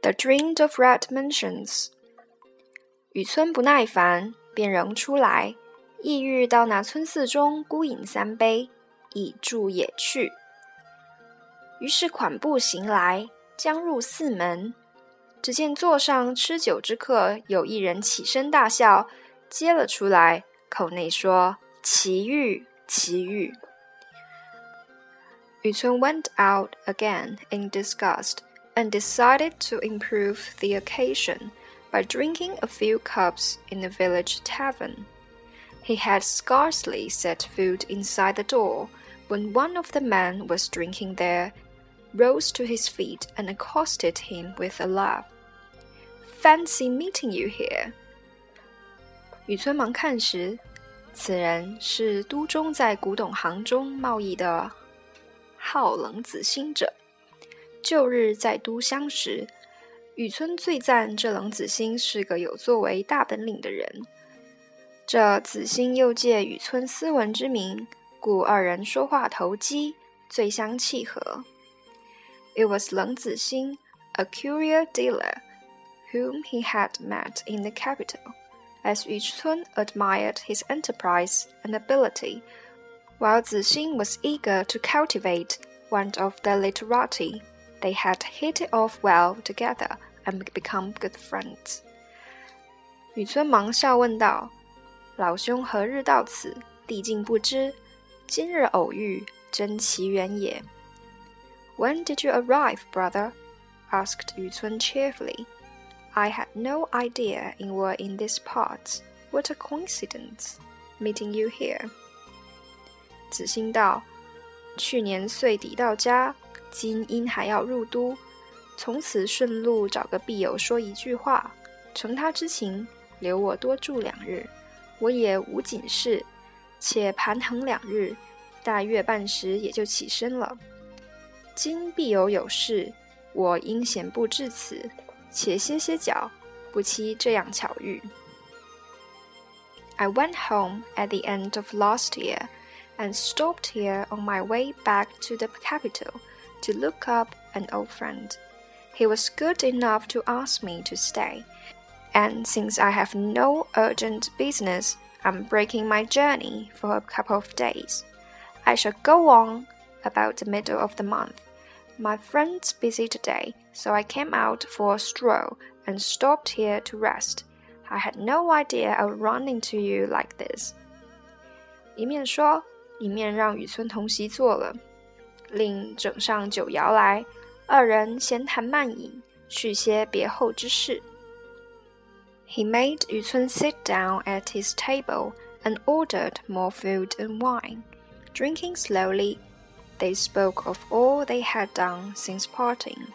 The Dream of Red Mansions。雨村不耐烦，便仍出来，意欲到那村寺中孤饮三杯，以助野趣。于是款步行来，将入寺门。只见座上吃酒之客有一人起身大笑，接了出来，口内说：“奇遇，奇遇。” Yutun went out again in disgust and decided to improve the occasion by drinking a few cups in the village tavern. He had scarcely set foot inside the door when one of the men was drinking there rose to his feet and accosted him with a laugh. Fancy meeting you here. 雨村忙看时，此人是都中在古董行中贸易的 号冷子兴者。旧日在都相识，雨村最赞这冷子兴是个有作为、大本领的人。这子兴又借雨村斯文之名，故二人说话投机，最相契合。It was 冷子兴，a curio dealer。whom he had met in the capital, as Yuzun admired his enterprise and ability, while Zixing was eager to cultivate one of the literati. They had hit it off well together and become good friends. 雨村忙笑问道：“老兄何日到此？弟竟不知。今日偶遇，真奇缘也。” When did you arrive, brother? asked Yu Cun cheerfully. I had no idea you were in this part. What a coincidence, meeting you here. 子兴道：“去年岁底到家，今因还要入都，从此顺路找个必友说一句话，承他之情，留我多住两日。我也无紧事，且盘衡两日，大约半时也就起身了。今必友有事，我应闲步至此。”且歇歇脚，不期这样巧遇。I went home at the end of last year and stopped here on my way back to the capital to look up an old friend. He was good enough to ask me to stay, and since I have no urgent business, I'm breaking my journey for a couple of days. I shall go on about the middle of the month. My friend's busy today, so I came out for a stroll and stopped here to rest. I had no idea I would run into you like this. 一面说， 一面让雨村同席坐了，另整上酒肴来，二人闲谈慢饮，叙些别后之事。He made Yu Cun sit down at his table and ordered more food and wine, drinking slowly they spoke of all they had done since parting.